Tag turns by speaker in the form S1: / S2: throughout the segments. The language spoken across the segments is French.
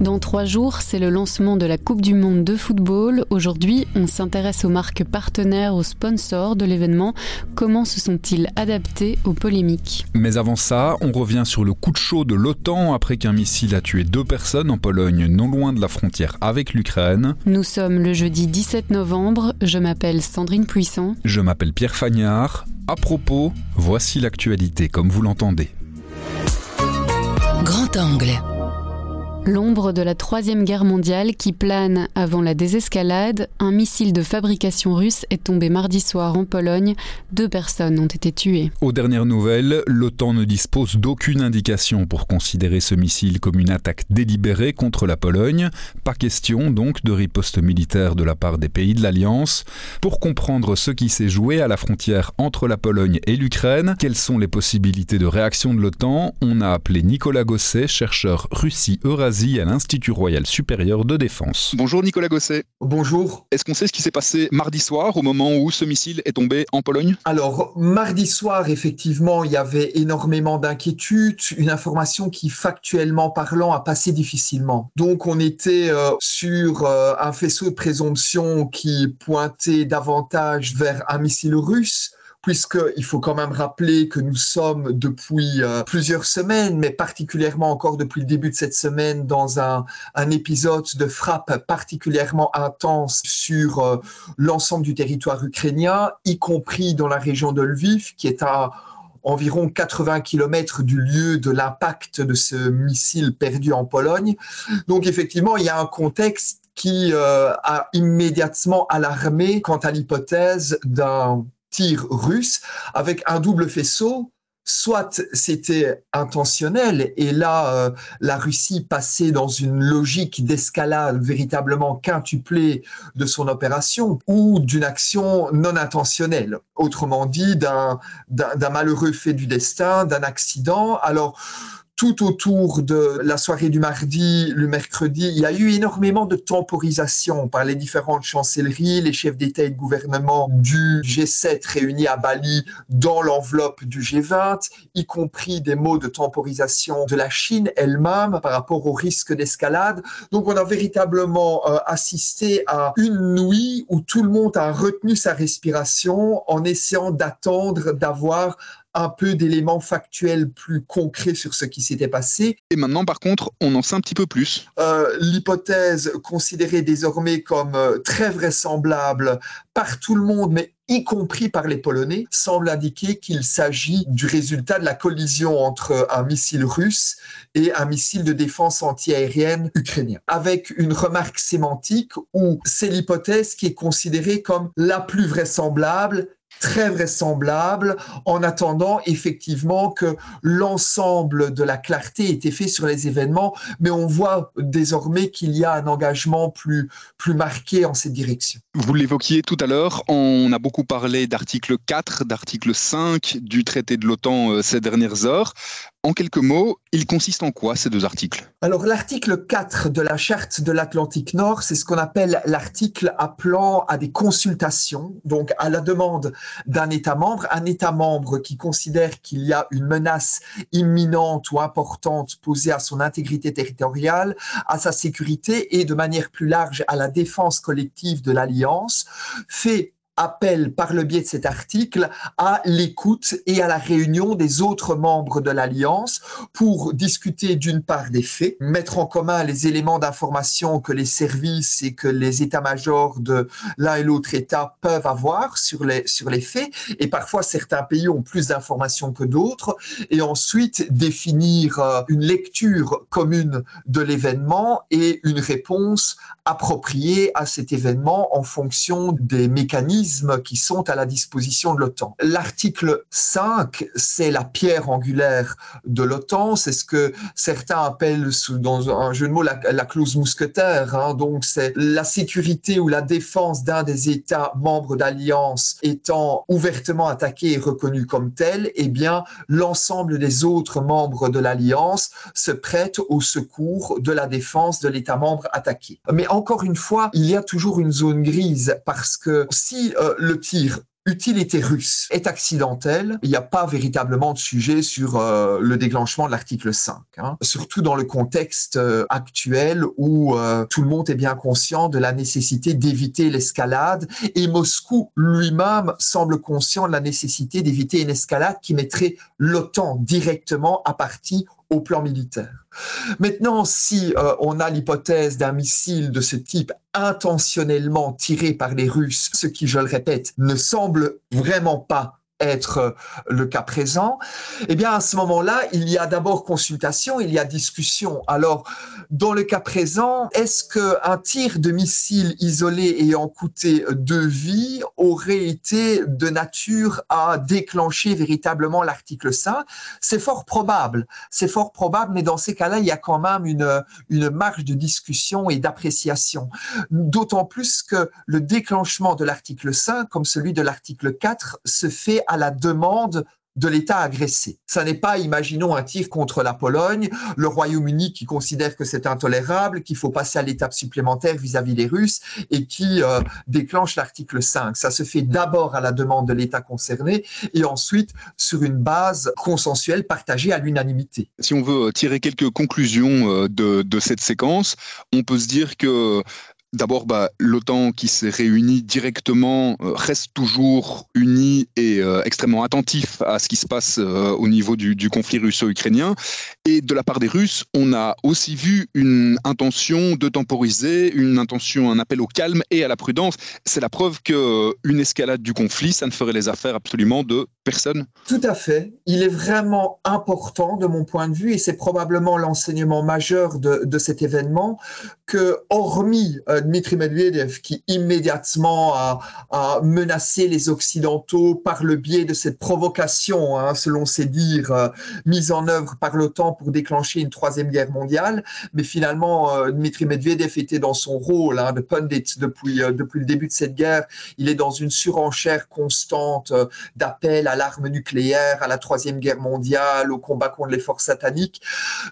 S1: Dans trois jours, c'est le lancement de la Coupe du Monde de football. Aujourd'hui, on s'intéresse aux marques partenaires, aux sponsors de l'événement. Comment se sont-ils adaptés aux polémiques
S2: Mais avant ça, on revient sur le coup de chaud de l'OTAN après qu'un missile a tué deux personnes en Pologne, non loin de la frontière avec l'Ukraine.
S1: Nous sommes le jeudi 17 novembre. Je m'appelle Sandrine Puissant.
S2: Je m'appelle Pierre Fagnard. À propos, voici l'actualité comme vous l'entendez.
S3: Grand angle.
S1: L'ombre de la Troisième Guerre mondiale qui plane avant la désescalade, un missile de fabrication russe est tombé mardi soir en Pologne. Deux personnes ont été tuées.
S2: Aux dernières nouvelles, l'OTAN ne dispose d'aucune indication pour considérer ce missile comme une attaque délibérée contre la Pologne. Pas question donc de riposte militaire de la part des pays de l'Alliance. Pour comprendre ce qui s'est joué à la frontière entre la Pologne et l'Ukraine, quelles sont les possibilités de réaction de l'OTAN, on a appelé Nicolas Gosset, chercheur Russie-Eurasie à l'Institut Royal Supérieur de Défense.
S4: Bonjour Nicolas Gosset.
S5: Bonjour.
S4: Est-ce qu'on sait ce qui s'est passé mardi soir au moment où ce missile est tombé en Pologne?
S5: Alors, mardi soir, effectivement, il y avait énormément d'inquiétudes, une information qui, factuellement parlant, a passé difficilement. Donc, on était euh, sur euh, un faisceau de présomption qui pointait davantage vers un missile russe puisqu'il faut quand même rappeler que nous sommes depuis euh, plusieurs semaines, mais particulièrement encore depuis le début de cette semaine, dans un, un épisode de frappe particulièrement intense sur euh, l'ensemble du territoire ukrainien, y compris dans la région de Lviv, qui est à environ 80 km du lieu de l'impact de ce missile perdu en Pologne. Donc effectivement, il y a un contexte qui euh, a immédiatement alarmé quant à l'hypothèse d'un tir russe avec un double faisceau. Soit c'était intentionnel et là euh, la Russie passait dans une logique d'escalade véritablement quintuplée de son opération ou d'une action non intentionnelle, autrement dit d'un malheureux fait du destin, d'un accident. Alors tout autour de la soirée du mardi, le mercredi, il y a eu énormément de temporisation par les différentes chancelleries, les chefs d'État et de gouvernement du G7 réunis à Bali dans l'enveloppe du G20, y compris des mots de temporisation de la Chine elle-même par rapport au risque d'escalade. Donc on a véritablement euh, assisté à une nuit où tout le monde a retenu sa respiration en essayant d'attendre d'avoir un peu d'éléments factuels plus concrets sur ce qui s'était passé.
S4: Et maintenant, par contre, on en sait un petit peu plus.
S5: Euh, L'hypothèse considérée désormais comme euh, très vraisemblable par tout le monde, mais y compris par les Polonais, semble indiquer qu'il s'agit du résultat de la collision entre un missile russe et un missile de défense antiaérienne ukrainien. Avec une remarque sémantique où c'est l'hypothèse qui est considérée comme la plus vraisemblable très vraisemblable en attendant effectivement que l'ensemble de la clarté ait été fait sur les événements, mais on voit désormais qu'il y a un engagement plus, plus marqué en cette direction.
S4: Vous l'évoquiez tout à l'heure, on a beaucoup parlé d'article 4, d'article 5 du traité de l'OTAN euh, ces dernières heures. En quelques mots, il consiste en quoi ces deux articles?
S5: Alors l'article 4 de la charte de l'Atlantique Nord, c'est ce qu'on appelle l'article appelant à des consultations, donc à la demande d'un État membre, un État membre qui considère qu'il y a une menace imminente ou importante posée à son intégrité territoriale, à sa sécurité et de manière plus large à la défense collective de l'Alliance, fait appelle par le biais de cet article à l'écoute et à la réunion des autres membres de l'Alliance pour discuter d'une part des faits, mettre en commun les éléments d'information que les services et que les états-majors de l'un et l'autre État peuvent avoir sur les, sur les faits. Et parfois, certains pays ont plus d'informations que d'autres. Et ensuite, définir euh, une lecture commune de l'événement et une réponse appropriée à cet événement en fonction des mécanismes qui sont à la disposition de l'OTAN. L'article 5, c'est la pierre angulaire de l'OTAN, c'est ce que certains appellent dans un jeu de mots la, clause mousquetaire. Hein. Donc c'est la sécurité ou la défense d'un des États membres d'alliance étant ouvertement attaqué et reconnu comme tel, eh bien l'ensemble des autres membres de l'alliance se prêtent au secours de la défense de l'État membre attaqué. Mais encore une fois, il y a toujours une zone grise parce que si euh, le tir utilité russe est accidentelle, il n'y a pas véritablement de sujet sur euh, le déclenchement de l'article 5. Hein. Surtout dans le contexte euh, actuel où tout le monde est bien conscient de la nécessité d'éviter l'escalade et Moscou lui-même semble conscient de la nécessité d'éviter une escalade qui mettrait l'OTAN directement à partie au plan militaire. Maintenant, si euh, on a l'hypothèse d'un missile de ce type intentionnellement tiré par les Russes, ce qui, je le répète, ne semble vraiment pas être euh, le cas présent, eh bien à ce moment-là, il y a d'abord consultation, il y a discussion. Alors, dans le cas présent, est-ce qu'un tir de missile isolé ayant coûté deux vies aurait été de nature à déclencher véritablement l'article 5 C'est fort probable, c'est fort probable, mais dans ces cas-là, il y a quand même une, une marge de discussion et d'appréciation. D'autant plus que le déclenchement de l'article 5, comme celui de l'article 4, se fait à la demande de l'État agressé. Ça n'est pas, imaginons, un tir contre la Pologne, le Royaume-Uni qui considère que c'est intolérable, qu'il faut passer à l'étape supplémentaire vis-à-vis des Russes et qui euh, déclenche l'article 5. Ça se fait d'abord à la demande de l'État concerné et ensuite sur une base consensuelle partagée à l'unanimité.
S4: Si on veut tirer quelques conclusions euh, de cette séquence, on peut se dire que D'abord, bah, l'OTAN qui s'est réunie directement euh, reste toujours unie et euh, extrêmement attentif à ce qui se passe euh, au niveau du, conflit russo-ukrainien. Et de la part des Russes, on a aussi vu une intention de temporiser, une intention, un appel au calme et à la prudence. C'est la preuve qu'une escalade du conflit, ça ne ferait les affaires absolument de personne.
S5: Tout à fait. Il est vraiment important de mon point de vue, et c'est probablement l'enseignement majeur de, de, cet événement, que hormis Dmitri Medvedev qui immédiatement a, menacé les Occidentaux par le biais de cette provocation, hein, selon ses dires, euh, mise en œuvre par l'OTAN pour déclencher une troisième guerre mondiale. Mais finalement, euh, Dmitri Medvedev était dans son rôle hein, de pundit depuis, euh, depuis le début de cette guerre. Il est dans une surenchère constante euh, d'appels à l'arme nucléaire, à la troisième guerre mondiale, au combat contre les forces sataniques.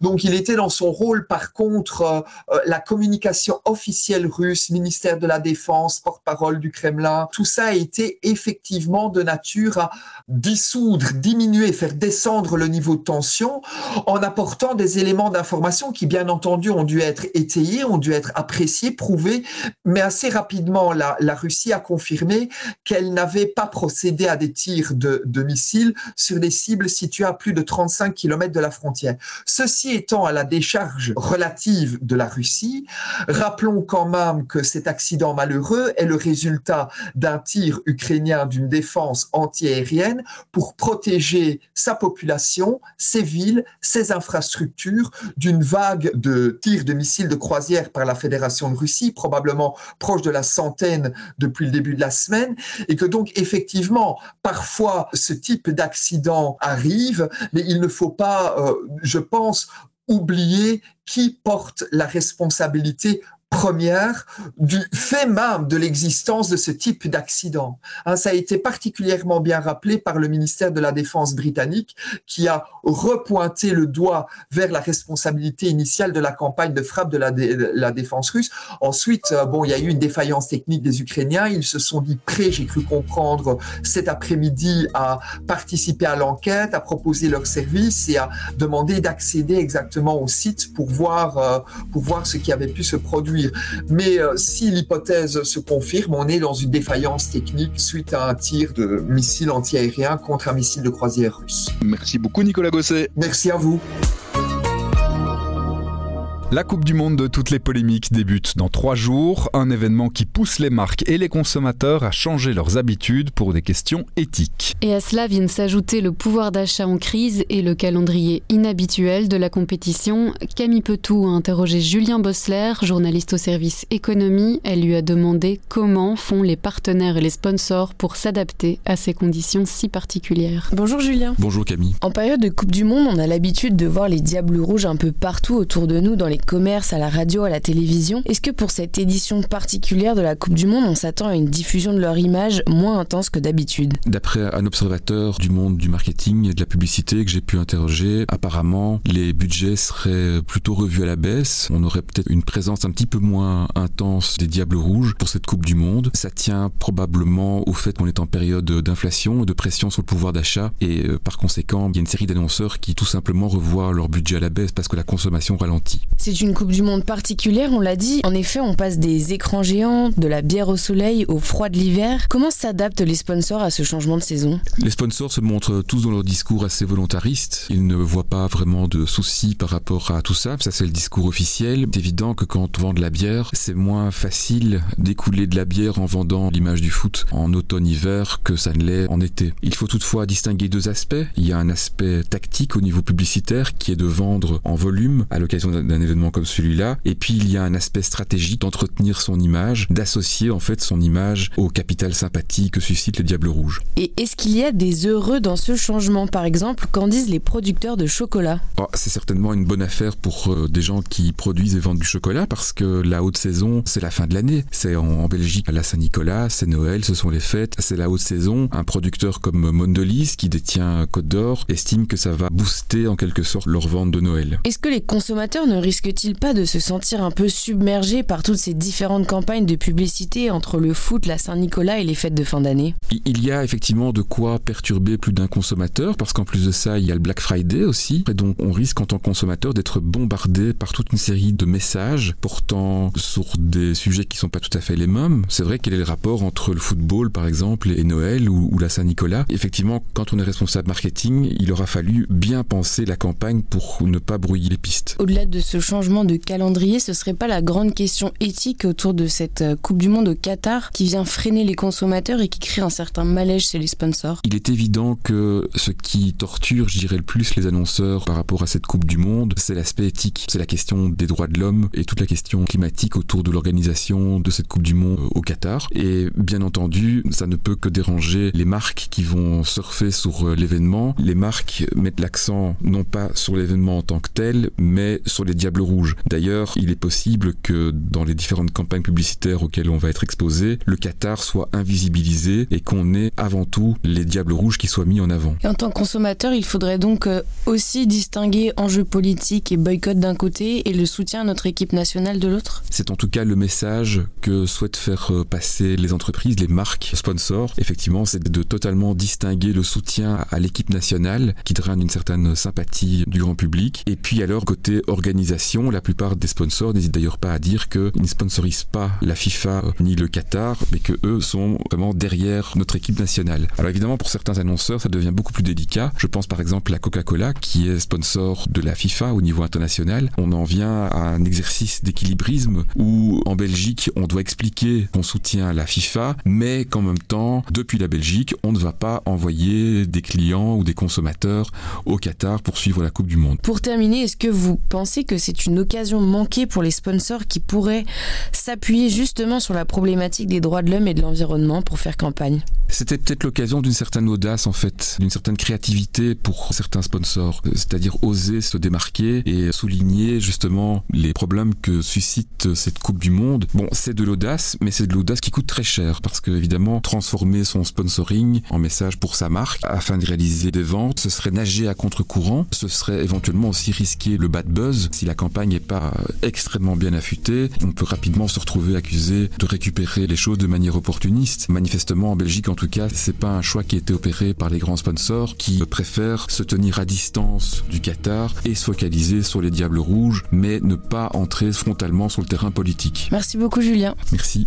S5: Donc il était dans son rôle. Par contre, la communication officielle russe, ministère de la Défense, porte-parole du Kremlin, tout ça a été effectivement de nature à dissoudre, diminuer, faire descendre le niveau de tension en apportant des éléments d'information qui, bien entendu, ont dû être étayés, ont dû être appréciés, prouvés, mais assez rapidement, la, Russie a confirmé qu'elle n'avait pas procédé à des tirs de, de, missiles sur des cibles situées à plus de 35 km de la frontière. Ceci étant à la décharge relative de la Russie, rappelons quand même que cet accident malheureux est le résultat d'un tir ukrainien d'une défense antiaérienne pour protéger sa population, ses villes, ses infrastructures d'une vague de tirs de missiles de croisière par la Fédération de Russie, probablement proche de la centaine depuis le début de la semaine, et que donc effectivement, parfois ce type d'accident arrive, mais il ne faut pas, euh, je pense, oublier qui porte la responsabilité première du fait même de l'existence de ce type d'accident. Hein, ça a été particulièrement bien rappelé par le ministère de la Défense britannique qui a repointé le doigt vers la responsabilité initiale de la campagne de frappe de la, dé la défense russe. Ensuite, euh, bon, il y a eu une défaillance technique des Ukrainiens. Ils se sont dit prêts, j'ai cru comprendre, cet après-midi à participer à l'enquête, à proposer leur service et à demander d'accéder exactement au site pour voir, euh, pour voir ce qui avait pu se produire mais euh, si l'hypothèse se confirme, on est dans une défaillance technique suite à un tir de missile antiaérien contre un missile de croisière russe.
S4: Merci beaucoup Nicolas Gosset.
S5: Merci à vous.
S2: La Coupe du Monde de toutes les polémiques débute dans trois jours, un événement qui pousse les marques et les consommateurs à changer leurs habitudes pour des questions éthiques.
S1: Et à cela viennent s'ajouter le pouvoir d'achat en crise et le calendrier inhabituel de la compétition. Camille Petou a interrogé Julien Bossler, journaliste au service économie. Elle lui a demandé comment font les partenaires et les sponsors pour s'adapter à ces conditions si particulières.
S6: Bonjour Julien.
S7: Bonjour Camille.
S6: En période de Coupe du Monde, on a l'habitude de voir les diables rouges un peu partout autour de nous dans les commerce, à la radio, à la télévision. Est-ce que pour cette édition particulière de la Coupe du Monde, on s'attend à une diffusion de leur image moins intense que d'habitude?
S7: D'après un observateur du monde du marketing et de la publicité que j'ai pu interroger, apparemment les budgets seraient plutôt revus à la baisse. On aurait peut-être une présence un petit peu moins intense des Diables Rouges pour cette Coupe du Monde. Ça tient probablement au fait qu'on est en période d'inflation, de pression sur le pouvoir d'achat et euh, par conséquent, il y a une série d'annonceurs qui tout simplement revoient leur budget à la baisse parce que la consommation ralentit.
S6: C'est une Coupe du Monde particulière, on l'a dit. En effet, on passe des écrans géants, de la bière au soleil, au froid de l'hiver. Comment s'adaptent les sponsors à ce changement de saison?
S7: Les sponsors se montrent tous dans leur discours assez volontaristes. Ils ne voient pas vraiment de soucis par rapport à tout ça. Ça, c'est le discours officiel. C'est évident que quand on vend de la bière, c'est moins facile d'écouler de la bière en vendant l'image du foot en automne-hiver que ça ne l'est en été. Il faut toutefois distinguer deux aspects. Il y a un aspect tactique au niveau publicitaire qui est de vendre en volume à l'occasion d'un événement comme celui-là. Et puis il y a un aspect stratégique d'entretenir son image, d'associer en fait son image au capital sympathie que suscite le Diable Rouge.
S6: Et est-ce qu'il y a des heureux dans ce changement? Par exemple, qu'en disent les producteurs de chocolat?
S7: Oh, C'est certainement une bonne affaire pour euh, des gens qui produisent et vendent du chocolat parce que la haute saison, c'est la fin de l'année. C'est en, Belgique la Saint-Nicolas, c'est Noël, ce sont les fêtes, c'est la haute saison. Un producteur comme Mondelez qui détient Côte d'Or estime que ça va booster en quelque sorte leur vente de Noël.
S6: Est-ce que les consommateurs ne risquent il pas de se sentir un peu submergé par toutes ces différentes campagnes de publicité entre le foot, la Saint-Nicolas et les fêtes de fin d'année?
S7: Il y a effectivement de quoi perturber plus d'un consommateur parce qu'en plus de ça, il y a le Black Friday aussi. Et donc on risque en tant que consommateur d'être bombardé par toute une série de messages portant sur des sujets qui sont pas tout à fait les mêmes. C'est vrai quel est le rapport entre le football par exemple et Noël ou, ou la Saint-Nicolas? Effectivement, quand on est responsable marketing, il aura fallu bien penser la campagne pour ne pas brouiller les pistes.
S6: Au-delà de ce changement de calendrier, ce serait pas la grande question éthique autour de cette euh, Coupe du Monde au Qatar qui vient freiner les consommateurs et qui crée un certain malaise chez les sponsors?
S7: Il est évident que ce qui torture, je dirais le plus, les annonceurs par rapport à cette Coupe du Monde, c'est l'aspect éthique. C'est la question des droits de l'homme et toute la question climatique autour de l'organisation de cette Coupe du Monde au Qatar. Et bien entendu, ça ne peut que déranger les marques qui vont surfer sur euh, l'événement. Les marques mettent l'accent non pas sur l'événement en tant que tel, mais sur les diables rouges D'ailleurs, il est possible que dans les différentes campagnes publicitaires auxquelles on va être exposé, le Qatar soit invisibilisé et qu'on ait avant tout les diables rouges qui soient mis en avant.
S6: Et en tant que consommateur, il faudrait donc euh, aussi distinguer enjeux politiques et boycott d'un côté et le soutien à notre équipe nationale de l'autre
S7: C'est en tout cas le message que souhaitent faire euh, passer les entreprises, les marques sponsors. Effectivement, c'est de totalement distinguer le soutien à l'équipe nationale qui draine une certaine sympathie du grand public et puis alors côté organisation, la plupart des sponsors n'hésitent d'ailleurs pas à dire qu'ils ne sponsorisent pas la FIFA ni le Qatar, mais que eux sont vraiment derrière notre équipe nationale. Alors évidemment, pour certains annonceurs, ça devient beaucoup plus délicat. Je pense par exemple à Coca-Cola, qui est sponsor de la FIFA au niveau international. On en vient à un exercice d'équilibrisme où en Belgique, on doit expliquer qu'on soutient la FIFA, mais qu'en même temps, depuis la Belgique, on ne va pas envoyer des clients ou des consommateurs au Qatar pour suivre la Coupe du Monde.
S6: Pour terminer, est-ce que vous pensez que c'est une occasion manquée pour les sponsors qui pourraient s'appuyer justement sur la problématique des droits de l'homme et de l'environnement pour faire campagne
S7: C'était peut-être l'occasion d'une certaine audace en fait, d'une certaine créativité pour certains sponsors, c'est-à-dire oser se démarquer et souligner justement les problèmes que suscite cette Coupe du Monde. Bon, c'est de l'audace, mais c'est de l'audace qui coûte très cher parce que évidemment, transformer son sponsoring en message pour sa marque afin de réaliser des ventes, ce serait nager à contre-courant, ce serait éventuellement aussi risquer le bad buzz si la campagne n'est pas extrêmement bien affûté, on peut rapidement se retrouver accusé de récupérer les choses de manière opportuniste. Manifestement, en Belgique, en tout cas, c'est pas un choix qui a été opéré par les grands sponsors qui préfèrent se tenir à distance du Qatar et se focaliser sur les Diables Rouges, mais ne pas entrer frontalement sur le terrain politique.
S6: Merci beaucoup, Julien.
S7: Merci.